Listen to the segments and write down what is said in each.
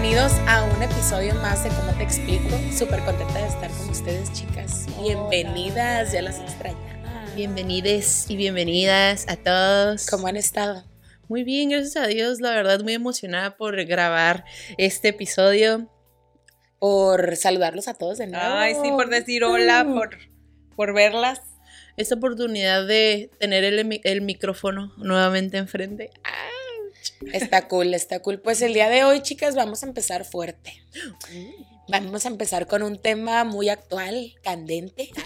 Bienvenidos a un episodio más de Cómo Te Explico. Súper contenta de estar con ustedes, chicas. Bienvenidas, ya las extrañaba. Bienvenides y bienvenidas a todos. ¿Cómo han estado? Muy bien, gracias a Dios. La verdad, muy emocionada por grabar este episodio. Por saludarlos a todos de nuevo. Ay, sí, por decir hola, Uh. por, por verlas. Esta oportunidad de tener el, el micrófono nuevamente enfrente. Está cool, está cool. Pues el día de hoy, chicas, vamos a empezar fuerte. Vamos a empezar con un tema muy actual, candente.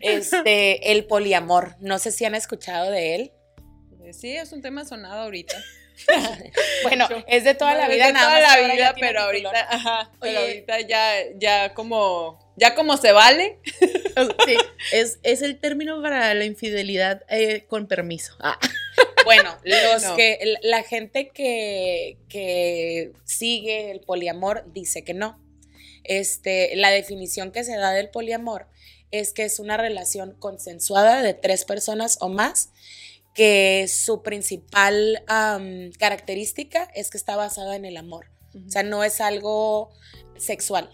Este, el poliamor. No sé si han escuchado de él. Sí, es un tema sonado ahorita. Bueno, es de toda la vida, de nada toda más la vida, pero ahorita, ajá, pero ahorita ya, ya como, ya como se vale. Sí, es, es el término para la infidelidad eh, con permiso. Ah. Bueno, los No. que la gente que, que sigue el poliamor dice que no. Este, la definición que se da del poliamor es que es una relación consensuada de tres personas o más, que su principal am, característica es que está basada en el amor. O sea, no es algo sexual.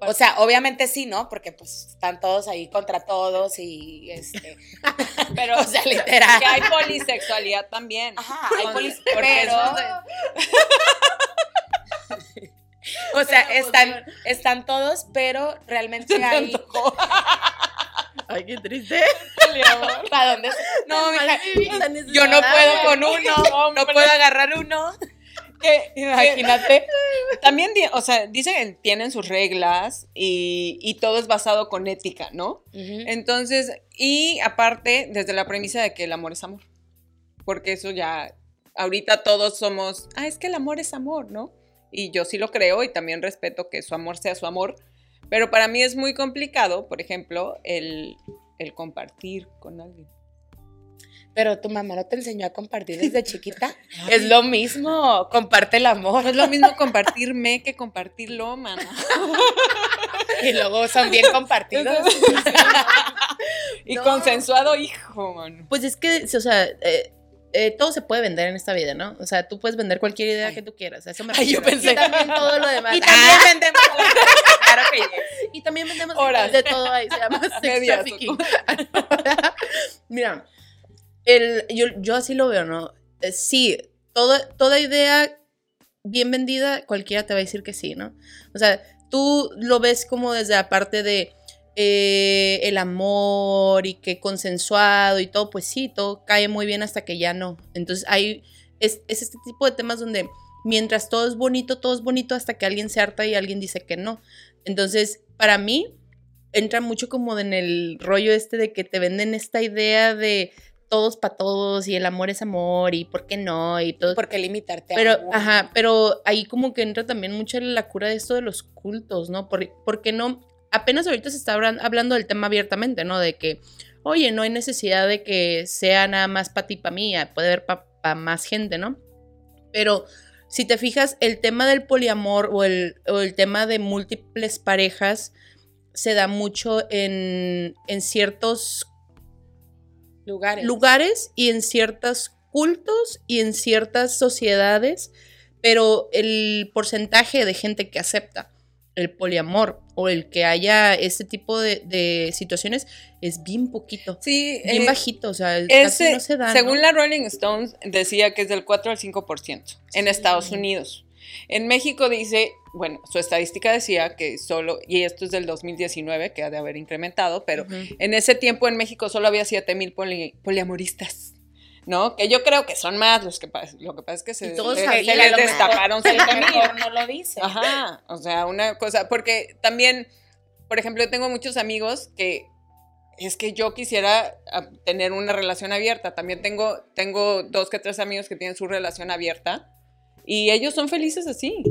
O sea, obviamente sí, ¿no? Porque pues están todos ahí contra todos y este. pero o sea, literal. que hay polisexualidad también. Ajá, hay Con- polis- porque pero- O sea, Pero, están, pues, están todos, pero realmente Se hay. Ay, qué triste. ¿Para dónde? No, mija, yo no puedo con No, uno, no puedo agarrar uno. Imagínate. También, o sea, dicen que tienen sus reglas y, y todo es basado con ética, ¿no? Entonces, y aparte, desde la premisa de que el amor es amor. Porque eso ya, ahorita todos somos, ah, es que el amor es amor, ¿no? Y yo sí lo creo y también respeto que su amor sea su amor. Pero para mí es muy complicado, por ejemplo, el, el compartir con alguien. Pero tu mamá no te enseñó a compartir desde chiquita. Es lo mismo, comparte el amor. No es lo mismo compartirme que compartirlo, mana. Y luego son bien compartidos. y No. consensuado, hijo, mano. Pues es que, o sea, eh, eh, todo se puede vender en esta vida, ¿no? O sea, tú puedes vender cualquier idea Ay. que tú quieras. Eso me Ay, yo pensé- Y también todo lo demás. Y también Ah, vendemos. Claro que yes. y también vendemos Horas. de todo ahí. Se llama sex trafficking. Mira, el, yo, yo así lo veo, ¿no? Eh, Sí, toda, toda idea bien vendida, cualquiera te va a decir que sí, ¿no? O sea, tú lo ves como desde la parte de eh, el amor y que consensuado y todo, pues sí, todo cae muy bien hasta que ya no. Entonces hay, es, es este tipo de temas donde mientras todo es bonito, todo es bonito hasta que alguien se harta y alguien dice que no. Entonces, para mí, entra mucho como en el rollo este de que te venden esta idea de todos para todos y el amor es amor y por qué no y todo. ¿Por qué limitarte a Pero, uno? ajá, pero ahí como que entra también mucho la cura de esto de los cultos, ¿no? Por- Porque no, apenas ahorita se está hablan- hablando del tema abiertamente, ¿no? De que, oye, no hay necesidad de que sea nada más para ti, para mí, puede haber para más gente, ¿no? Pero si te fijas, el tema del poliamor o el, o el tema de múltiples parejas se da mucho en, en ciertos lugares. lugares y en ciertos cultos y en ciertas sociedades, pero el porcentaje de gente que acepta el poliamor o el que haya este tipo de, de situaciones es bien poquito, Sí, bien eh, bajito, o sea, casi no se da. según ¿no? la Rolling Stones, decía que es del 4 al 5% en Sí. Estados Unidos. En México dice, bueno, su estadística decía que solo, y esto es del 2019, que ha de haber incrementado, pero Ujú. en ese tiempo en México solo había 7 mil poliamoristas. ¿No? Que yo creo que son más los que. Lo que pasa es que se, todos se- les mejor- destaparon A lo 7 mil. no lo dice. Ajá, o sea, una cosa, porque también, por ejemplo, yo tengo muchos amigos que es que yo quisiera ah, tener una relación abierta. También tengo, tengo dos que tres amigos que tienen su relación abierta y ellos son felices así.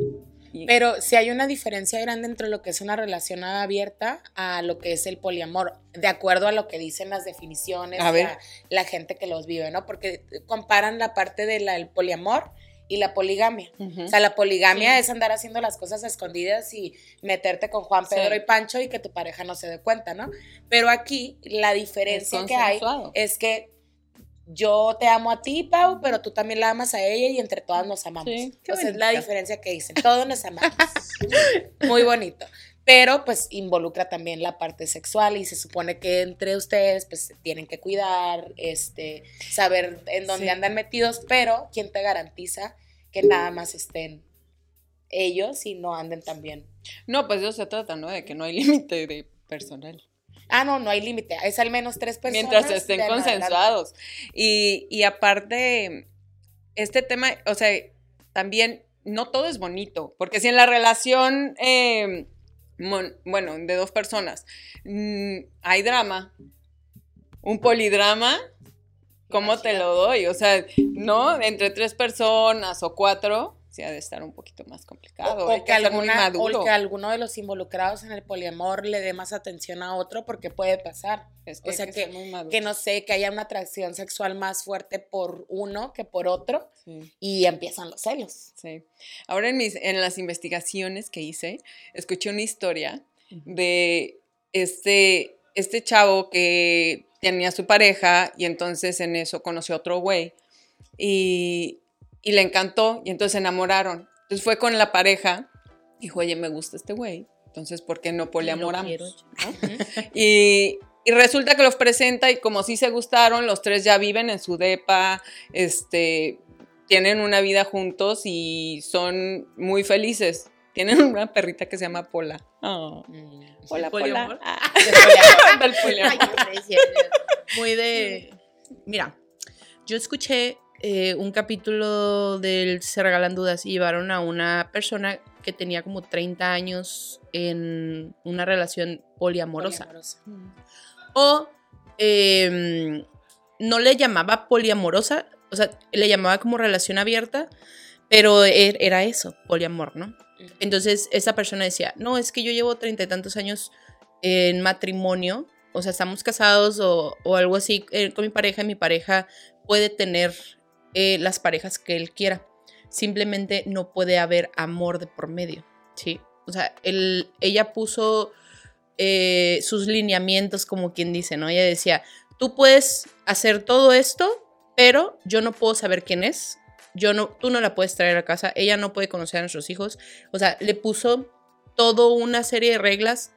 Pero si hay una diferencia grande entre lo que es una relación abierta a lo que es el poliamor, de acuerdo a lo que dicen las definiciones, A ver. la, la gente que los vive, ¿no? Porque comparan la parte del poliamor y la poligamia. O sea, la poligamia Sí. es andar haciendo las cosas escondidas y meterte con Juan, Sí. Pedro y Pancho y que tu pareja no se dé cuenta, ¿no? Pero aquí la diferencia que hay es que yo te amo a ti, Pau, pero tú también la amas a ella y entre todas nos amamos. Sí, es la diferencia que dicen. Todos nos amamos. Muy bonito. Pero pues involucra también la parte sexual y se supone que entre ustedes pues tienen que cuidar, este, saber en dónde Sí. andan metidos, pero ¿quién te garantiza que nada más estén ellos y no anden también? No, pues eso se trata, ¿no? De que no hay límite de personal. Ah, no, no hay límite. Es al menos tres personas. Mientras estén consensuados. Y, y aparte, este tema, o sea, también no todo es bonito, porque si en la relación, eh, mon- bueno, de dos personas, mm, hay drama, un polidrama, ¿cómo te lo doy? O sea, no, entre tres personas o cuatro, sí ha de estar un poquito más complicado. O, o que alguna, o que alguno de los involucrados en el poliamor le dé más atención a otro porque puede pasar. Es o hay sea, que que-. Que no sé, que haya una atracción sexual más fuerte por uno que por otro Sí. y empiezan los celos. Sí. Ahora en, mis, en las investigaciones que hice, escuché una historia de este, este chavo que tenía su pareja y entonces en eso conoció a otro güey y, y le encantó y entonces se enamoraron. Entonces fue con la pareja, dijo, oye, me gusta este güey, entonces ¿por qué no poliamoramos? ¿no? Y, y resulta que los presenta y como sí se gustaron, los tres ya viven en su depa, este, tienen una vida juntos y son muy felices. Tienen una perrita que se llama Pola. Oh. Hola, poliamor? Pola. Ah. Del. Ay. Muy de. Mira, yo escuché eh, un capítulo del Se Regalan Dudas y llevaron a una persona que tenía como 30 años en una relación poliamorosa. Poliamorosa. O em, no le llamaba poliamorosa, o sea, le llamaba como relación abierta, pero er- era eso, poliamor, ¿no? Entonces esa persona decía, no, es que yo llevo treinta y tantos años en matrimonio, o sea, estamos casados o, o algo así eh, con mi pareja y mi pareja puede tener eh, las parejas que él quiera. Simplemente no puede haber amor de por medio, ¿sí? O sea, él, ella puso eh, sus lineamientos, como quien dice, ¿no? Ella decía, tú puedes hacer todo esto, pero yo no puedo saber quién es, yo no, tú no la puedes traer a casa, ella no puede conocer a nuestros hijos. O sea, le puso todo una serie de reglas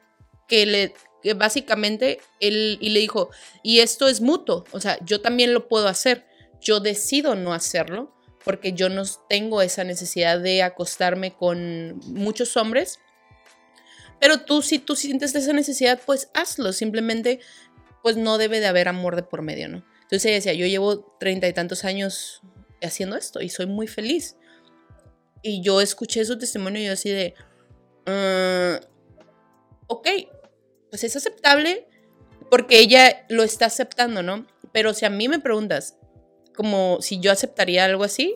que le que básicamente él y le dijo, "Y esto es mutuo, o sea, yo también lo puedo hacer. Yo decido no hacerlo porque yo no tengo esa necesidad de acostarme con muchos hombres. Pero tú si tú sientes esa necesidad, pues hazlo, simplemente pues no debe de haber amor de por medio, ¿no? Entonces ella decía, yo llevo treinta y tantos años haciendo esto y soy muy feliz. Y yo escuché su testimonio y yo así de, "Ah, ok, pues es aceptable porque ella lo está aceptando, ¿no? Pero si a mí me preguntas, como si yo aceptaría algo así,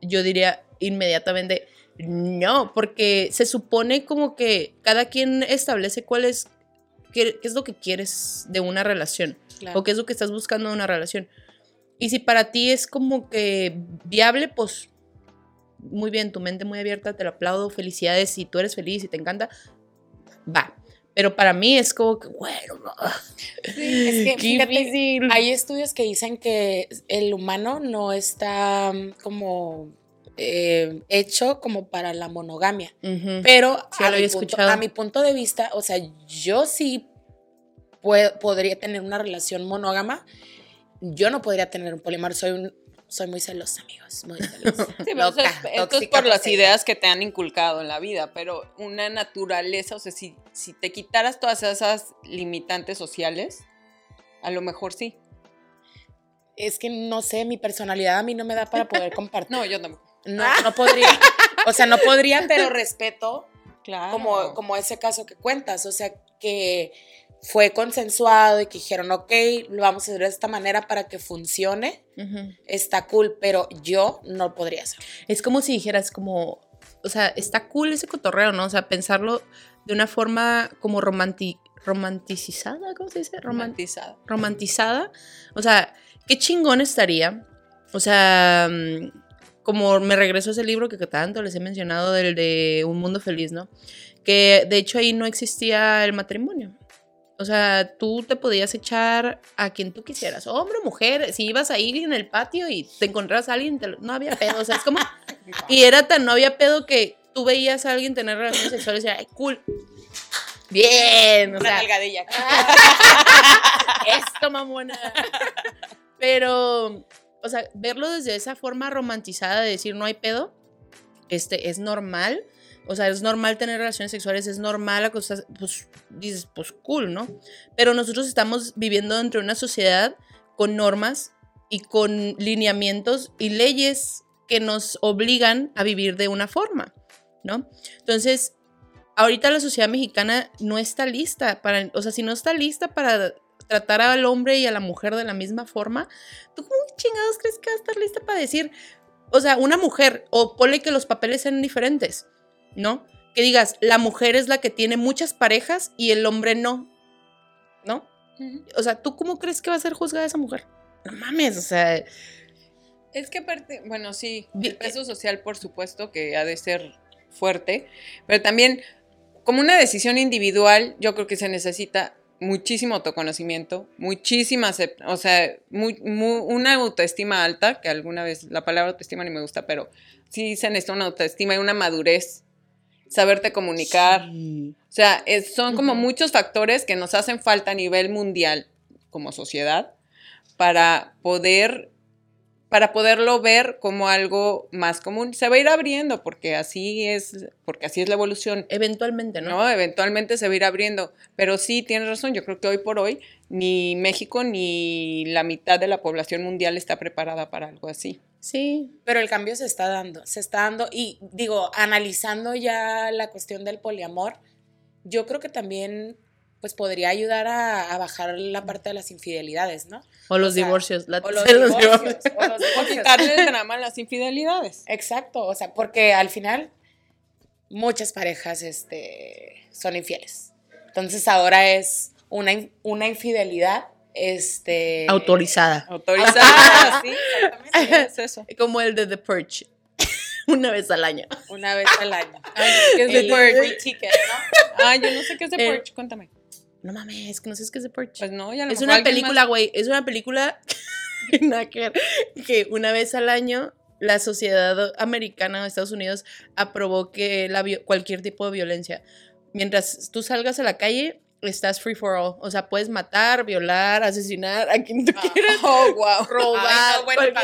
yo diría inmediatamente, no, porque se supone como que cada quien establece cuál es, qué, qué es lo que quieres de una relación Claro. o qué es lo que estás buscando en una relación. Y si para ti es como que viable, pues muy bien, tu mente muy abierta, te lo aplaudo, felicidades, si tú eres feliz y te encanta, va. Pero para mí es como que, bueno, no. es que, fíjate. Hay estudios que dicen que el humano no está mm, como eh, hecho como para la monogamia. Pero Sí, a, mi punto, a mi punto de vista, o sea, yo sí pue- podría tener una relación monógama. Yo no podría tener un poliamor. Soy, un, soy muy celosa, amigos. Muy celosa. Sí, pero eso Loca, es, esto es por las ideas que te han inculcado en la vida, pero una naturaleza, o sea, si, si te quitaras todas esas limitantes sociales, a lo mejor sí. Es que no sé, mi personalidad a mí no me da para poder compartir. No, yo tampoco. No, no podría. O sea, no podría, pero respeto Claro. como, como ese caso que cuentas. O sea, que fue consensuado y que dijeron, ok, lo vamos a hacer de esta manera para que funcione. Está cool, pero yo no podría hacerlo. Es como si dijeras como, o sea, está cool ese cotorreo, ¿no? O sea, pensarlo de una forma como romanti romanticizada, ¿cómo se dice? Roman- romantizada. romantizada. O sea, qué chingón estaría. O sea, mm, como me regreso a ese libro que tanto les he mencionado, del de Un Mundo Feliz, ¿no? Que de hecho ahí no existía el matrimonio. O sea, tú te podías echar a quien tú quisieras, hombre o mujer. Si ibas ahí en el patio y te encontrabas a alguien, te lo- no había pedo. O sea, es como. Y era tan no había pedo que tú veías a alguien tener relaciones sexuales y era, ay, cool. Bien. O Una sea, esto, mamona. Pero, o sea, verlo desde esa forma romantizada de decir no hay pedo, este, es normal. O sea, es normal tener relaciones sexuales, es normal pues dices, pues cool, ¿no? Pero nosotros estamos viviendo dentro de una sociedad con normas y con lineamientos y leyes que nos obligan a vivir de una forma, ¿no? Entonces, ahorita la sociedad mexicana no está lista para, o sea, si no está lista para tratar al hombre y a la mujer de la misma forma, ¿tú cómo chingados crees que va a estar lista para decir, o sea, una mujer, o ponle que los papeles sean diferentes, ¿no? Que digas, la mujer es la que tiene muchas parejas y el hombre no, ¿no? O sea, ¿tú cómo crees que va a ser juzgada esa mujer? No mames, o sea, Es que aparte, bueno, sí, el peso social por supuesto que ha de ser fuerte, pero también como una decisión individual, yo creo que se necesita muchísimo autoconocimiento, muchísima, o sea, muy- muy- una autoestima alta, que alguna vez la palabra autoestima ni me gusta, pero sí se necesita una autoestima y una madurez, saberte comunicar, sí. o sea, es- son como muchos factores que nos hacen falta a nivel mundial como sociedad para poder para poderlo ver como algo más común. Se va a ir abriendo porque así es, porque así es la evolución. eventualmente, ¿no? ¿no? Eventualmente se va a ir abriendo. Pero sí, tienes razón, yo creo que hoy por hoy ni México ni la mitad de la población mundial está preparada para algo así. Sí, Pero el cambio se está dando, se está dando y digo, analizando ya la cuestión del poliamor, yo creo que también pues podría ayudar a, a bajar la parte de las infidelidades, ¿no? o los sea, divorcios, la O los divorcios, divorcios. o los O divorcios. quitarle el drama a las infidelidades. Exacto, o sea, porque al final muchas parejas este, son infieles. Entonces ahora es una, una infidelidad este, Autorizada. Autorizada, sí, exactamente, es eso. Como el de The Purge. Una vez al año. una vez al año. ¿Qué es El The Purge? free ticket, ¿no? Ah, yo no sé qué es The El- Purge, cuéntame. No mames, que no sé qué es The Purge. Pues no, ya lo es una película, güey. Es una película que una vez al año la sociedad americana de Estados Unidos aprobó que la cualquier tipo de violencia, mientras tú salgas a la calle, estás free for all. O sea, puedes matar, violar, asesinar a quien tú quieras, Oh, wow. robar, Ay, no, bueno,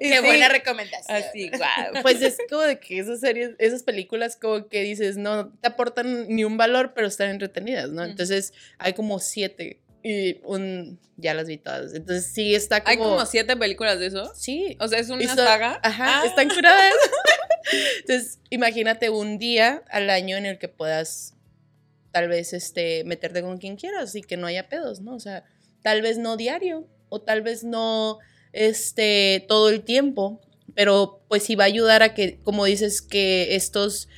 Qué sí, buena recomendación. Así, wow. Pues es como de que esas series, esas películas como que dices, no te aportan ni un valor, pero están entretenidas, ¿no? Ujú. Entonces hay como siete y un, ya las vi todas. Entonces sí está como... Hay como siete películas de eso. Sí. O sea, es una saga. Ajá, Ah. están curadas. Entonces, imagínate un día al año en el que puedas tal vez este meterte con quien quieras y que no haya pedos, ¿no? O sea, tal vez no diario o tal vez no este todo el tiempo, pero pues sí va a ayudar a que, como dices, que estos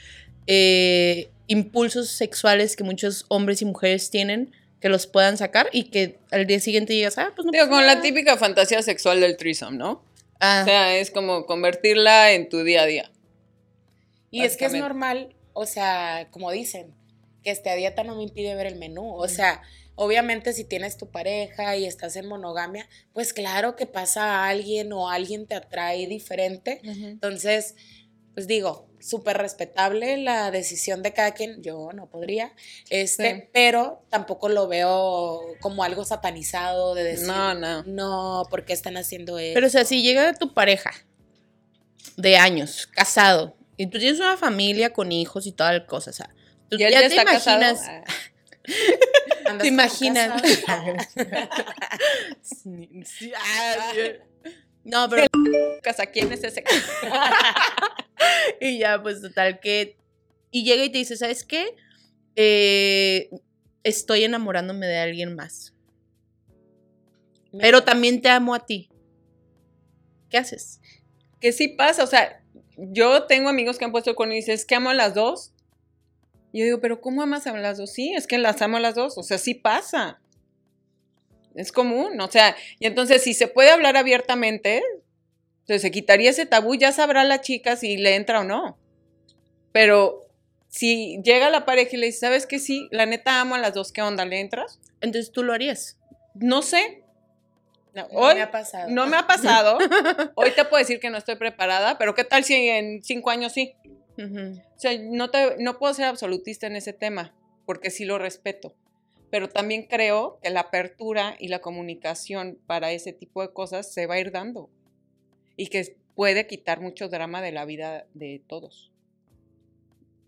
eh, impulsos sexuales que muchos hombres y mujeres tienen, que los puedan sacar y que al día siguiente digas, ah, pues no Digo, como la nada". típica fantasía sexual del threesome, ¿no? Ah, O sea, es como convertirla en tu día a día. Y es que es normal, o sea, como dicen, que esté a dieta no me impide ver el menú. O sea, obviamente si tienes tu pareja y estás en monogamia, pues claro que pasa a alguien o alguien te atrae diferente. Entonces, pues digo, súper respetable la decisión de cada quien. Yo no podría, este, Sí. pero tampoco lo veo como algo satanizado de decir, No, no. no, ¿por qué están haciendo eso? Pero, o sea, si llega tu pareja de años, casado, y tú tienes una familia con hijos y toda la cosa, o sea, tú ¿Y él ya, ya te está imaginas, Ah. Te imaginas. casado. Sí, sí, ah, sí. no, pero Casa, ¿quién es ese? y ya, pues total que y llega y te dice, ¿sabes qué? Eh, estoy enamorándome de alguien más, pero también te amo a ti. ¿Qué haces? Que sí pasa, o sea, yo tengo amigos que han puesto con y dices, es que amo a las dos. Y yo digo, pero ¿cómo amas a las dos? Sí, es que las amo a las dos, o sea, sí pasa. Es común, o sea, y entonces si se puede hablar abiertamente, entonces se quitaría ese tabú, ya sabrá la chica si le entra o no. Pero si llega la pareja y le dice, ¿sabes qué? Sí, la neta amo a las dos, ¿qué onda? ¿Le entras? Entonces tú lo harías. No sé. No, Hoy no me ha pasado. No me ha pasado. Hoy te puedo decir que no estoy preparada, pero ¿qué tal si en cinco años sí? O sea, no, te, no puedo ser absolutista en ese tema, porque sí lo respeto. Pero también creo que la apertura y la comunicación para ese tipo de cosas se va a ir dando. Y que puede quitar mucho drama de la vida de todos.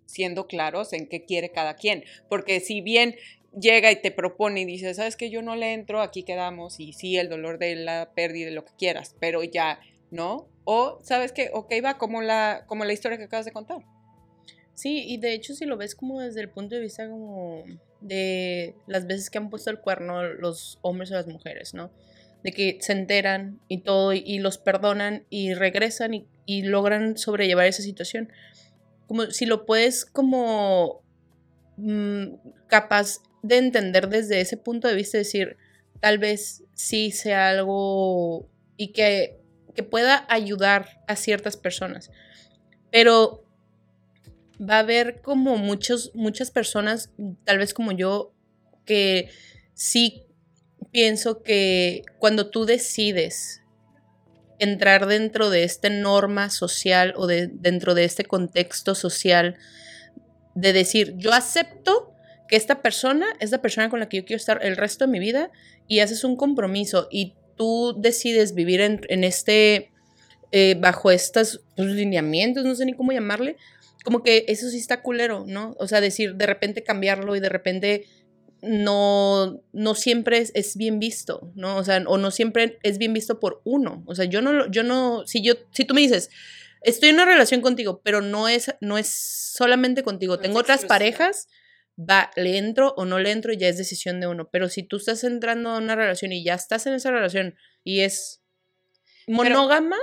Siendo claros en qué quiere cada quien. Porque si bien llega y te propone y dice, sabes que yo no le entro, aquí quedamos, y sí, el dolor de la pérdida, lo que quieras, pero ya, ¿no? O, ¿sabes qué? Ok, va como la, como la historia que acabas de contar. Sí, y de hecho si lo ves como desde el punto de vista como de las veces que han puesto el cuerno los hombres o las mujeres, ¿no? De que se enteran y todo y, los perdonan y regresan y, y logran sobrellevar esa situación. Como si lo puedes como mm, capaz de entender desde ese punto de vista, decir, tal vez sí sea algo y que, que pueda ayudar a ciertas personas. Pero va a haber como muchos, muchas personas, tal vez como yo, que sí pienso que cuando tú decides entrar dentro de esta norma social o de, dentro de este contexto social, de decir, yo acepto que esta persona es la persona con la que yo quiero estar el resto de mi vida y haces un compromiso y tú decides vivir en, en este, eh, bajo estos pues, lineamientos, no sé ni cómo llamarle, como que eso sí está culero, ¿no? O sea, decir, de repente cambiarlo y de repente no, no siempre es, es bien visto, ¿no? O sea, o no siempre es bien visto por uno. O sea, yo no, lo- yo no, si yo, si tú me dices, estoy en una relación contigo, pero no es, no es solamente contigo, No tengo otras exclusiva. parejas, va, le entro o no le entro y ya es decisión de uno. Pero si tú estás entrando a una relación y ya estás en esa relación y es monógama,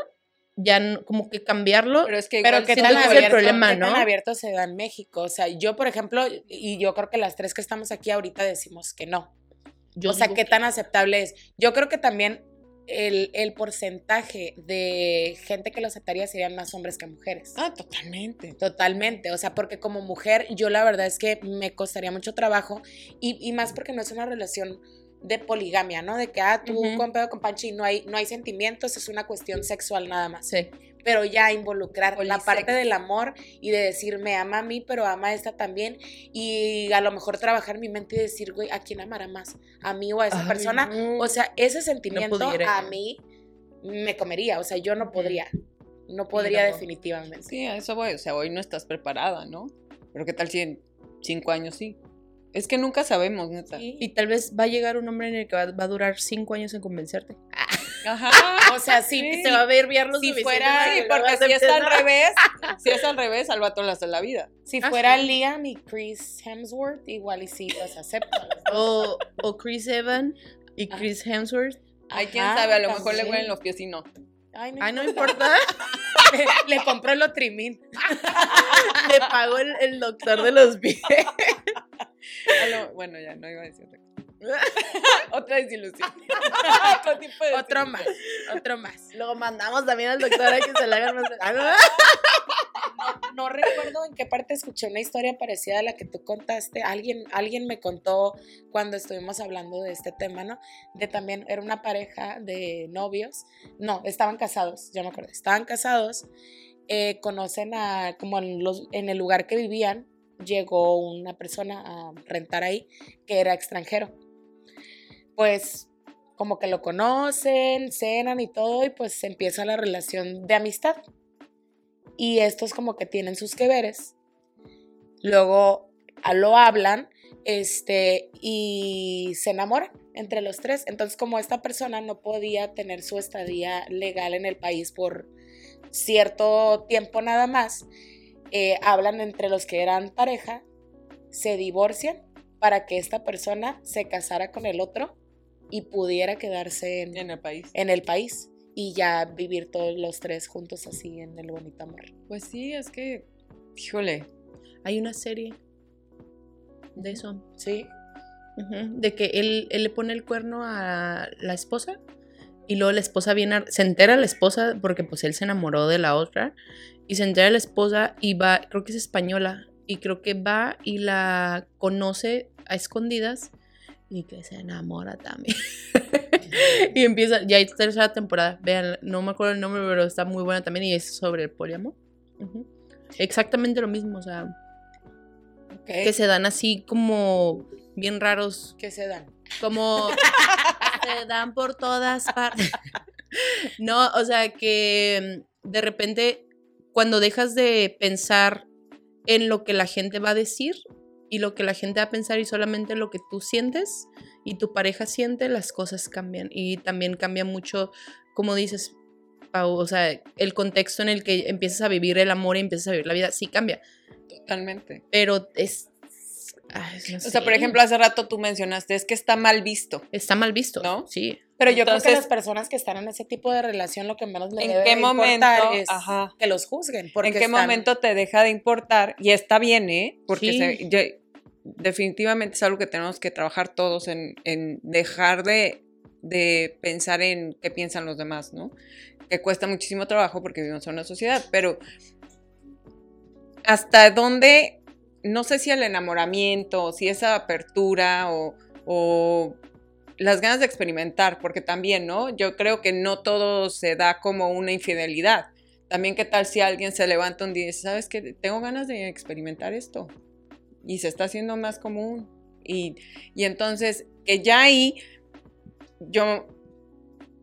ya no- como que cambiarlo, Pero es que Pero tan, que ese es el abierto, problema, qué tan ¿no? abierto se da en México. O sea, yo, por ejemplo, y yo creo que las tres que estamos aquí ahorita decimos que no. yo o sea, qué que- tan aceptable es. Yo creo que también el, el porcentaje de gente que lo aceptaría serían más hombres que mujeres. Ah, totalmente. Totalmente, o sea, porque como mujer yo la verdad es que me costaría mucho trabajo y, y más porque no es una relación de poligamia, ¿no? De que, ah, tú Ujú. con pedo con Panchi no hay, no hay sentimientos, es una cuestión sexual nada más. Sí. Pero ya involucrar la parte del amor y de decir, me ama a mí, pero ama a esta también. Y a lo mejor trabajar mi mente y decir, güey, ¿a quién amará más? ¿A mí o a esa Ay, persona? no. O sea, ese sentimiento a mí me comería, o sea, yo no podría. No podría no. definitivamente. Sí, a eso voy. O sea, hoy no estás preparada, ¿no? Pero ¿qué tal si en cinco años sí? Es que nunca sabemos, neta. Y tal vez va a llegar un hombre en el que va, va a durar cinco años en convencerte. Ajá. O sea, sí, Sí. Se va a verbiar lo Si fuera- Sí, porque si es al revés, si es al revés, al vato le hace la vida. Si Ah, fuera sí. Liam y Chris Hemsworth, igual y sí los acepto. O, o Chris Evans y Ajá. Chris Hemsworth. Ay, quién Ajá, sabe, a lo mejor le huelen los pies y no. Ay, no, Ay, no importa. le, le compró el otrimín. Le pagó el, el doctor de los pies. Lo- bueno, ya no iba a decir otra desilusión. Otro tipo de Otro desilusión. más, otro más. Luego mandamos también al doctor a que se le hagan más. No. No recuerdo en qué parte escuché una historia parecida a la que tú contaste. Alguien, alguien me contó cuando estuvimos hablando de este tema, ¿no? De también, era una pareja de novios. No, estaban casados, ya me acuerdo. Estaban casados, eh, conocen a, como en, los, en el lugar que vivían, llegó una persona a rentar ahí que era extranjero. Pues como que lo conocen, cenan y todo, y pues empieza la relación de amistad. Y estos como que tienen sus que veres. Luego lo hablan este, y se enamoran entre los tres. Entonces como esta persona no podía tener su estadía legal en el país por cierto tiempo nada más, eh, hablan entre los que eran pareja, se divorcian para que esta persona se casara con el otro y pudiera quedarse en, En el país. en el país y ya vivir todos los tres juntos así en el bonito amor. Pues sí, es que, híjole, Hay una serie de eso. Sí. De que él, él le pone el cuerno a la esposa y luego la esposa viene, a- se entera la esposa porque pues él se enamoró de la otra y se entera la esposa y va, creo que es española y creo que va y la conoce a escondidas y que se enamora también. y empieza, ya hay tercera temporada, vean, no me acuerdo el nombre, pero está muy buena también y es sobre el poliamor. Exactamente lo mismo, o sea, que se dan así como bien raros. Que se dan. Como se dan por todas partes. no, o sea, que mm, de repente cuando dejas de pensar en lo que la gente va a decir y lo que la gente va a pensar y solamente lo que tú sientes y tu pareja siente, las cosas cambian. Y también cambia mucho, como dices, Pau, o sea, el contexto en el que empiezas a vivir el amor y empiezas a vivir la vida, sí cambia. Totalmente. Pero es... O sea, por ejemplo, hace rato tú mencionaste, es que está mal visto. Está mal visto, ¿no? Sí. Pero yo creo que las personas que están en ese tipo de relación lo que menos les ¿en qué momento, es que los juzguen. ¿En qué momento te deja de importar? Y está bien, ¿eh? Porque definitivamente es algo que tenemos que trabajar todos en, dejar de, de, pensar en qué piensan los demás, ¿no? Que cuesta muchísimo trabajo porque vivimos en una sociedad, pero hasta dónde, no sé si el enamoramiento, si esa apertura o, o las ganas de experimentar, porque también, ¿no? Yo creo que no todo se da como una infidelidad. También qué tal si alguien se levanta un día y dice, ¿sabes qué? Tengo ganas de experimentar esto. Y se está haciendo más común. Y, y entonces, que ya ahí yo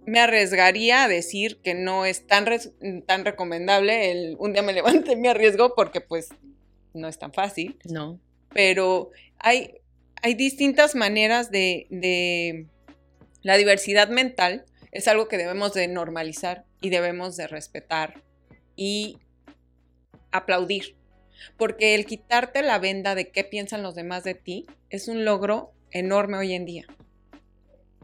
me arriesgaría a decir que no es tan, tan recomendable el un día me levanto y me arriesgo porque pues no es tan fácil. No. Pero hay, hay distintas maneras de, de, La diversidad mental es algo que debemos de normalizar y debemos de respetar y aplaudir. Porque el quitarte la venda de qué piensan los demás de ti es un logro enorme hoy en día.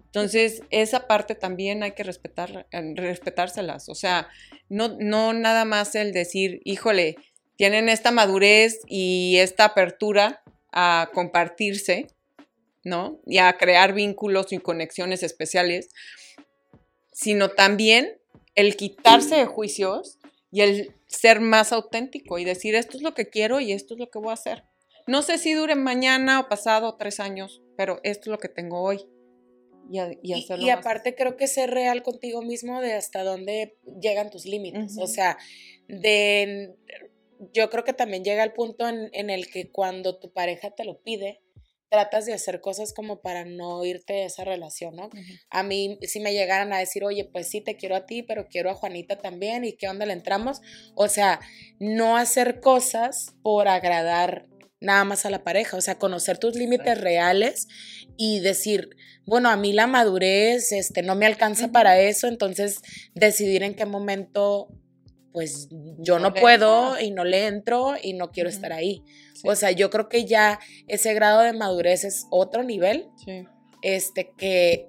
Entonces, esa parte también hay que respetar, respetárselas. O sea, no, no nada más el decir, híjole, tienen esta madurez y esta apertura a compartirse, ¿no? Y a crear vínculos y conexiones especiales, sino también el quitarse de juicios y el ser más auténtico y decir esto es lo que quiero y esto es lo que voy a hacer. No sé si dure mañana o pasado tres años, pero esto es lo que tengo hoy. Y, y, aparte creo que ser real contigo mismo de hasta dónde llegan tus límites. O sea, de yo creo que también llega el punto en, el que cuando tu pareja te lo pide, tratas de hacer cosas como para no irte de esa relación, ¿no? A mí, si me llegaran a decir, oye, pues sí, te quiero a ti, pero quiero a Juanita también, ¿y qué onda le entramos? O sea, no hacer cosas por agradar nada más a la pareja, o sea, conocer tus límites reales y decir, bueno, a mí la madurez este, no me alcanza para eso, entonces decidir en qué momento pues yo no, puedo y no le entro y no quiero estar ahí. O sea, yo creo que ya ese grado de madurez es otro nivel. Este que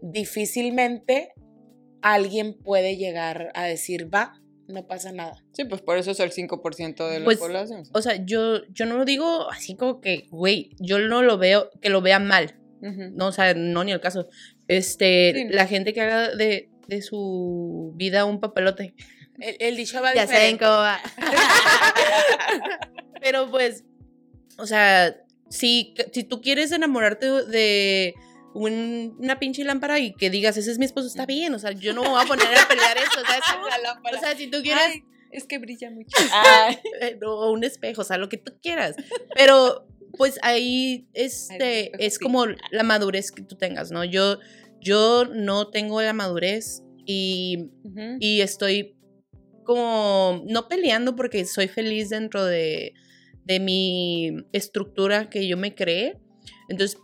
difícilmente alguien puede llegar a decir, va, no pasa nada. Sí, pues por eso es el 5% de la pues, población. O sea, yo, yo no lo digo así como que, güey, yo no lo veo, que lo vea mal. No, o sea, no ni el caso. Este, la gente que haga de, de su vida un papelote el, dicho va Ya saben cómo va. Pero pues, o sea, si, si tú quieres enamorarte de una pinche lámpara y que digas, ese es mi esposo, está bien. O sea, yo no me voy a poner a pelear eso. O sea, si tú quieres. es que brilla mucho. Eh, o un espejo, o sea, lo que tú quieras. Pero, pues ahí este, es como la madurez que tú tengas, ¿no? Yo, yo no tengo la madurez y, y estoy como no peleando porque soy feliz dentro de, de mi estructura que yo me creé. Entonces,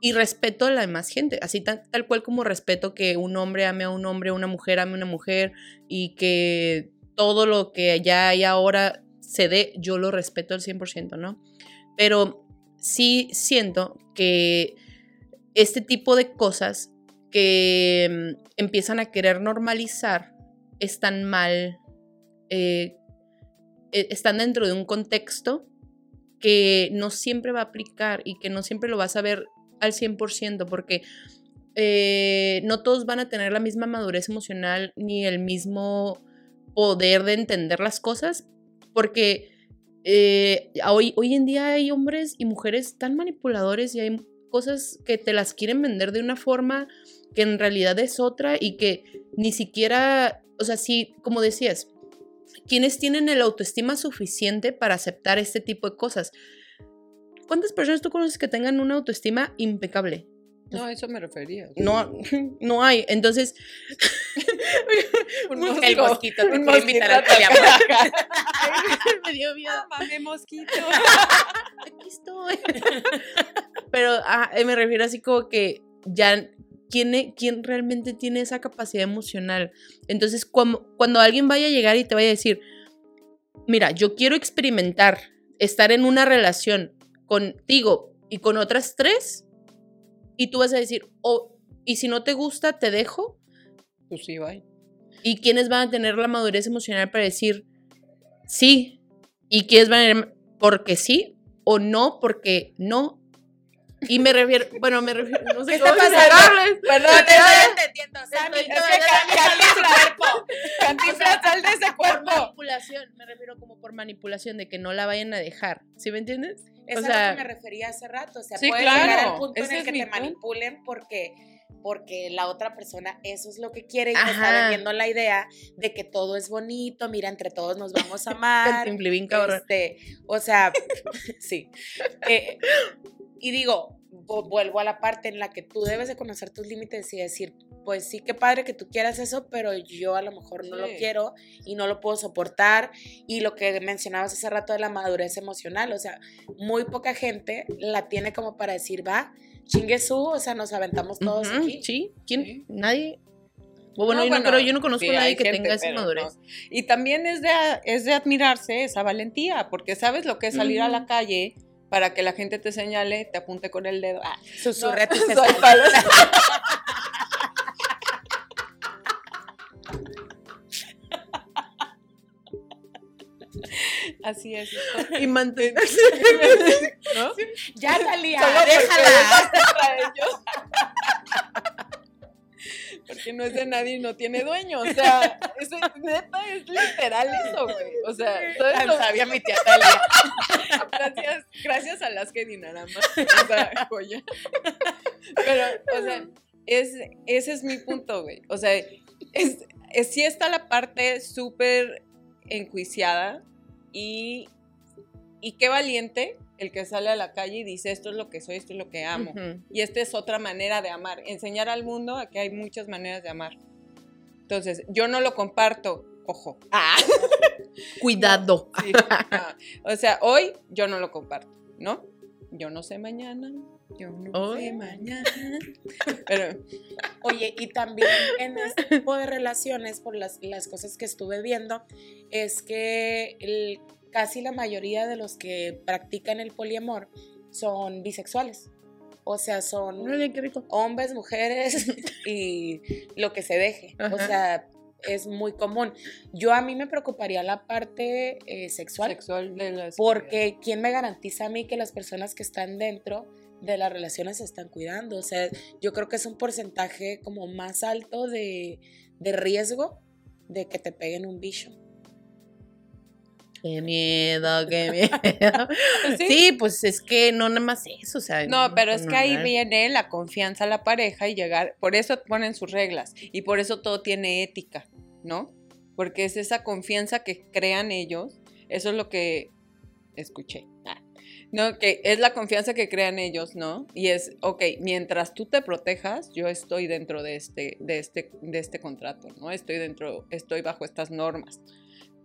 y respeto a la demás gente, así tal, cual como respeto que un hombre ame a un hombre, una mujer ame a una mujer y que todo lo que ya hay ahora se dé, yo lo respeto al 100%, ¿no? Pero sí siento que este tipo de cosas que mm, empiezan a querer normalizar están mal eh, e, están dentro de un contexto que no siempre va a aplicar y que no siempre lo vas a ver al 100%, porque eh, no todos van a tener la misma madurez emocional ni el mismo poder de entender las cosas, porque eh, hoy, hoy en día hay hombres y mujeres tan manipuladores y hay cosas que te las quieren vender de una forma que en realidad es otra y que ni siquiera, o sea, sí, como decías, quienes tienen el autoestima suficiente para aceptar este tipo de cosas. ¿Cuántas personas tú conoces que tengan una autoestima impecable? No, a eso me refería. No, no hay. Entonces, Un mosquito. El mosquito te quiere invitar poliamor. me dio miedo. Mame mosquito. Aquí estoy. Pero ah, me refiero así como que ya, ¿quién, quién realmente tiene esa capacidad emocional? Entonces, cuando, cuando alguien vaya a llegar y te vaya a decir, mira, yo quiero experimentar estar en una relación contigo y con otras tres, y tú vas a decir, oh, y si no te gusta, te dejo, Pues sí, bye. y quiénes van a tener la madurez emocional para decir sí y quiénes van a porque sí o no porque no. Y me refiero, bueno, me refiero, no sé ¿Qué cómo explicarles. Perdón, te es estoy entendiendo, Sammy. Es que cuerpo. Cantinflas, sal de ese Por cuerpo. manipulación, me refiero como por manipulación de que no la vayan a dejar, ¿sí me entiendes? Es O a sea- lo que me refería hace rato. O sea, Sí, puede claro, llegar al punto en el es que te punto. manipulen porque, porque la otra persona eso es lo que quiere y te está vendiendo la idea de que todo es bonito, mira, entre todos nos vamos a amar. Este, o sea, sí. Eh, y digo, vo- vuelvo a la parte en la que tú debes de conocer tus límites y decir, pues sí, qué padre que tú quieras eso, pero yo a lo mejor no lo Sí. quiero y no lo puedo soportar. Y lo que mencionabas hace rato de la madurez emocional, o sea, muy poca gente la tiene como para decir, va, chingue su, o sea, nos aventamos todos Ujú, aquí. Sí, ¿quién? Sí. Nadie. Bueno, No, yo no bueno, creo, yo no conozco sí, a nadie que gente, tenga esa madurez. no. Y también es de, es de admirarse esa valentía, porque sabes lo que es salir a la calle para que la gente te señale, te apunte con el dedo. Ah, Susurra no, tus espaldas. Así es. Y mantenerse. ¿no? Ya salía, déjala. Porque no es de nadie y no tiene dueño. O sea, eso es neta, es literal eso, güey. O sea, todo Tan esto- sabia mi tía Talia. gracias, gracias a las que Dinarama, esa joya. Pero, o sea, es, ese es mi punto, güey. O sea, es, es- sí está la parte súper enjuiciada y, y qué valiente el que sale a la calle y dice esto es lo que soy, esto es lo que amo. Y esta es otra manera de amar. Enseñar al mundo a que hay muchas maneras de amar. Entonces, yo no lo comparto. Ojo. Ah, Cuidado. sí. Ah, O sea, hoy yo no lo comparto, ¿no? Yo no sé mañana. Yo no Hoy. sé mañana. Pero, Oye, y también en este tipo de relaciones, por las, las cosas que estuve viendo, es que el- casi la mayoría de los que practican el poliamor son bisexuales. O sea, son hombres, mujeres y lo que se deje. O sea, es muy común. Yo a mí me preocuparía la parte eh, sexual. sexual de las. Porque ¿quién me garantiza a mí que las personas que están dentro de las relaciones se están cuidando? O sea, yo creo que es un porcentaje como más alto de, de riesgo de que te peguen un bicho. Qué miedo, qué miedo. ¿Sí? Sí, pues es que no nada más eso, o sea. No, pero es que ahí viene la confianza a la pareja y llegar, por eso ponen sus reglas y por eso todo tiene ética, ¿no? Porque es esa confianza que crean ellos, eso es lo que escuché. Ah, No, que es la confianza que crean ellos, ¿no? Y es, ok, mientras tú te protejas, yo estoy dentro de este, de este, de este contrato, ¿no? Estoy dentro, estoy bajo estas normas.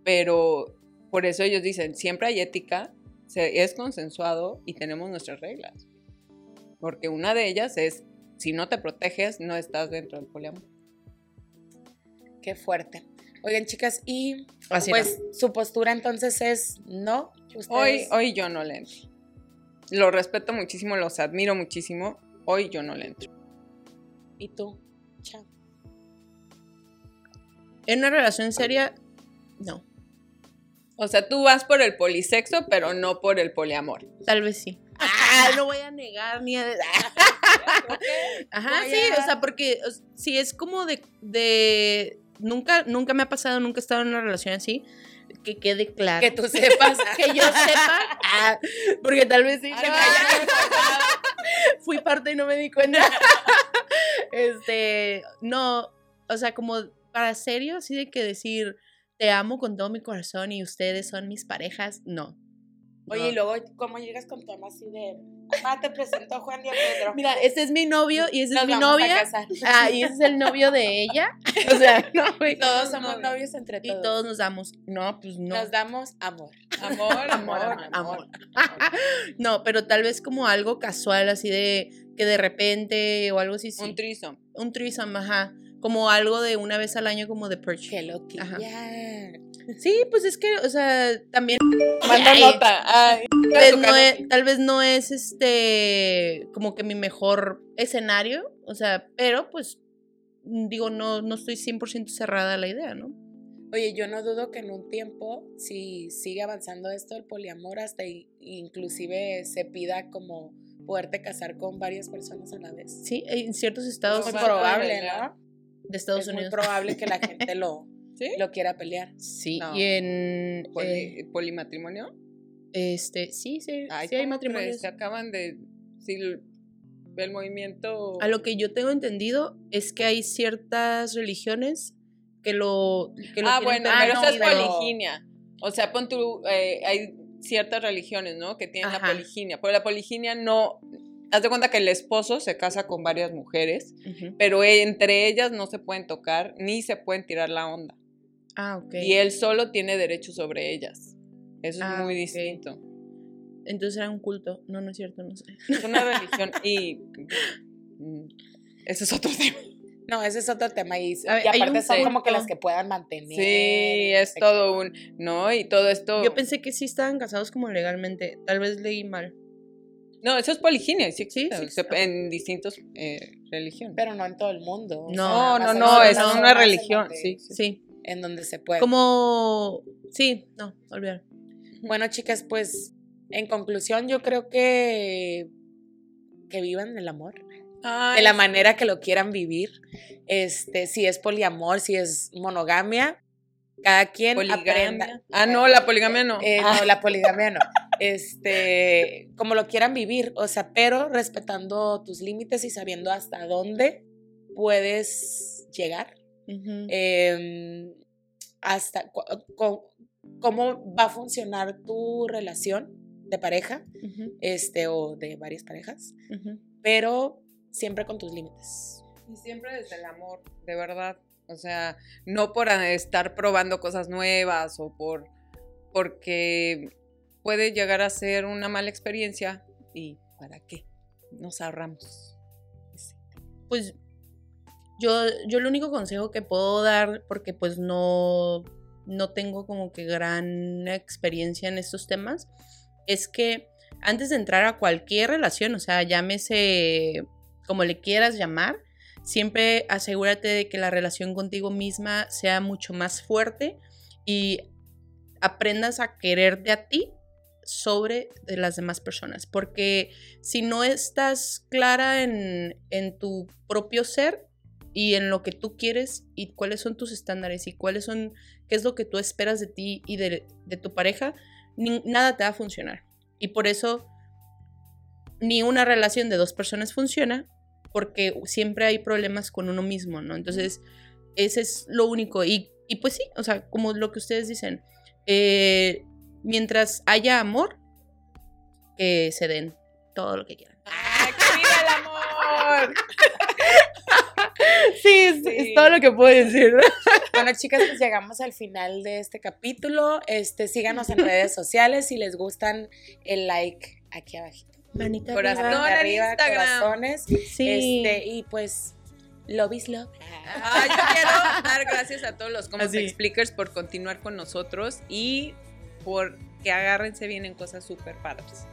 Pero por eso ellos dicen, siempre hay ética, se- es consensuado y tenemos nuestras reglas. Porque una de ellas es, si no te proteges, no estás dentro del poliamor. Qué fuerte. Oigan, chicas, y Así pues su postura entonces es no. Hoy, Ustedes- hoy yo no le entro. Lo respeto muchísimo, los admiro muchísimo. Hoy yo no le entro. ¿Y tú? Chao. En una relación seria, no. O sea, tú vas por el polisexo, pero no por el poliamor. Tal vez sí. Ah, no voy a negar ni a. Ajá, sí, a- o sea, porque o si es como de, de. Nunca, nunca me ha pasado, nunca he estado en una relación así. que quede claro. Que tú sepas. que yo sepa. ah, porque tal vez sí. Ay, no, fui parte y no me di cuenta. este, no, o sea, como para serio, así de que decir, te amo con todo mi corazón y ustedes son mis parejas, no. Oye, No. y luego, ¿cómo llegas con tu mamá así de, mamá, te presento a Juan y a Pedro? Mira, este es mi novio y ese Nos es mi vamos a novia. casar. Ah, y ese es el novio de ella. O sea, no, güey. Todos Somos novios. entre Y todos. todos nos damos. No, pues no. Nos damos amor. Amor, amor, Amor, amor. No, pero tal vez como algo casual, así de que de repente o algo así. sí. Un trizo. un threesome, ajá. Como algo de una vez al año como de Perch. Qué lo que Ajá. ya. Sí, pues es que, o sea, también Manda nota. Ay, tal vez, no es, tal vez no es este como que mi mejor escenario, o sea, pero pues mm, digo, no, no estoy 100% cerrada a la idea, ¿no? Oye, yo no dudo que en un tiempo, si sigue avanzando esto del poliamor, hasta inclusive se pida como poderte casar con varias personas a la vez. Sí, en ciertos estados Es muy probable. ¿no? De Estados es muy Unidos. probable que la gente lo, ¿Sí? lo quiera pelear. Sí, No. y en Poli- eh, ¿Polimatrimonio? este, sí, sí, Ay, sí hay ¿cómo matrimonios. Se acaban de. Si el, movimiento. A lo que yo tengo entendido es que hay ciertas religiones que lo, que lo ah, bueno, pero esa es poliginia. O sea, pon tú, eh, hay ciertas religiones, ¿no? Que tienen Ajá. la poliginia. Pero la poliginia no. Haz de cuenta que el esposo se casa con varias mujeres, pero entre ellas no se pueden tocar ni se pueden tirar la onda. Ah, ok. Y él solo tiene derecho sobre ellas. Eso es Ah, muy distinto. Entonces era un culto. No, no es cierto, no sé. Es una religión y. mm, Ese es otro tema. No, ese es otro tema. Y, ver, aparte son como que las que puedan mantener. Sí, no es todo un. ¿No? Y todo esto. Yo pensé que sí estaban casados como legalmente. Tal vez leí mal. No, eso es poliginia, sí Sí, existe, en distintos eh, religiones. Pero no en todo el mundo. o No, sea, no, no, es una religión, sí, sí. Sí. En donde se puede. Como. Sí, no, olvidar. Bueno, chicas, pues en conclusión, yo creo que que vivan el amor Ay, de la manera que lo quieran vivir. Este, si es poliamor, si es monogamia, cada quien poligamia. aprenda. Ah, no, la poligamia no. Eh, no, la poligamia no. Este, como lo quieran vivir, o sea, pero respetando tus límites y sabiendo hasta dónde puedes llegar. Em, hasta cómo va a funcionar tu relación de pareja, este, o de varias parejas, pero siempre con tus límites. Y siempre desde el amor, de verdad. O sea, no por estar probando cosas nuevas o por porque puede llegar a ser una mala experiencia y ¿para qué? Nos ahorramos. Pues yo, yo el único consejo que puedo dar, porque pues no, no tengo como que gran experiencia en estos temas, es que antes de entrar a cualquier relación, o sea, llámese como le quieras llamar, siempre asegúrate de que la relación contigo misma sea mucho más fuerte y aprendas a quererte a ti sobre de las demás personas. Porque si no estás clara en, en tu propio ser y en lo que tú quieres y cuáles son tus estándares y cuáles son, qué es lo que tú esperas de ti y de, de tu pareja, nada te va a funcionar. Y por eso ni una relación de dos personas funciona porque siempre hay problemas con uno mismo, ¿no? Entonces, ese es lo único. Y, y pues sí, o sea, como lo que ustedes dicen, eh, mientras haya amor, que se den todo lo que quieran. ¡Ay, que viva el amor! Sí, es, Sí. es todo lo que puedo decir. Bueno, chicas, pues llegamos al final de este capítulo. Este, síganos en redes sociales si les gustan el like aquí abajito. Manita Corazón. arriba. Arriba, Instagram. corazones. Sí. Este, y pues, love is love. Yo quiero dar gracias a todos los Como Así. Explickers por continuar con nosotros y por que agárrense bien en cosas súper padres.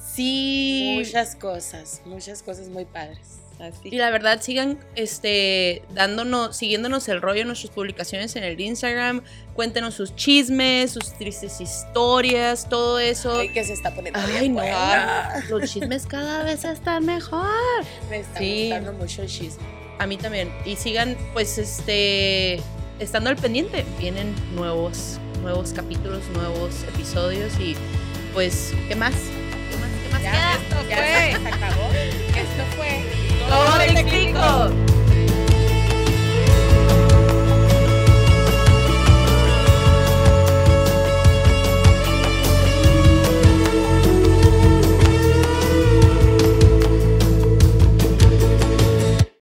sí. Muchas cosas, muchas cosas muy padres. Así. Y la verdad, sigan este, dándonos, siguiéndonos el rollo en nuestras publicaciones en el Instagram. Cuéntenos sus chismes, sus tristes historias, todo eso. Ay, que se está poniendo Ay, bien no. buena. Los chismes cada vez están mejor. Me está Sí. gustando mucho el chisme. A mí también. Y sigan, pues, este, estando al pendiente. Vienen nuevos nuevos capítulos, nuevos episodios y pues, ¿qué más? Ya. Esto fue. Acabó. Esto fue. Todo.